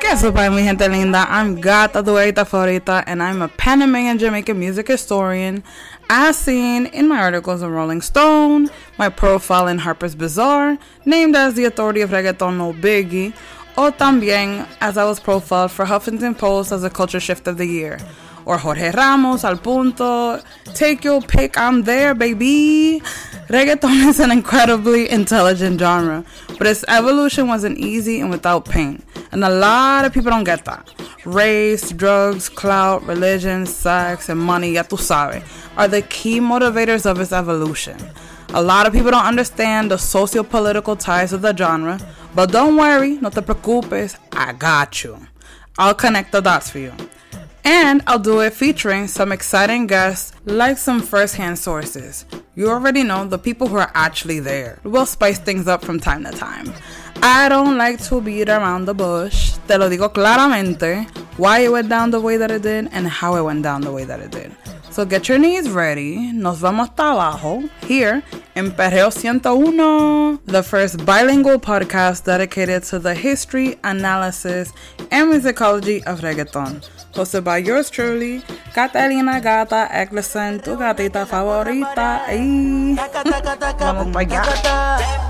¿Qué sopa, mi gente linda? I'm Gata Duerita Favorita, and I'm a Panamanian Jamaican music historian, as seen in my articles in Rolling Stone, my profile in Harper's Bazaar, named as the authority of reggaeton no biggie, or también as I was profiled for Huffington Post as a culture shift of the year or Jorge Ramos, Al Punto. Take your pick, I'm there, baby. Reggaeton is an incredibly intelligent genre, but its evolution wasn't easy and without pain. And a lot of people don't get that. Race, drugs, clout, religion, sex, and money, ya tu sabe, are the key motivators of its evolution. A lot of people don't understand the socio-political ties of the genre, but don't worry, no te preocupes, I got you. I'll connect the dots for you. And I'll do it featuring some exciting guests, like some first hand sources. You already know the people who are actually there. We'll spice things up from time to time. I don't like to beat around the bush. Te lo digo claramente why it went down the way that it did and how it went down the way that it did. So get your knees ready. Nos vamos abajo here in Perreo 101, the first bilingual podcast dedicated to the history, analysis, and musicology of reggaeton. Hosted by yours truly, Katelina Gata Eccleston, tu gatita favorita. Ay. Vamos para allá.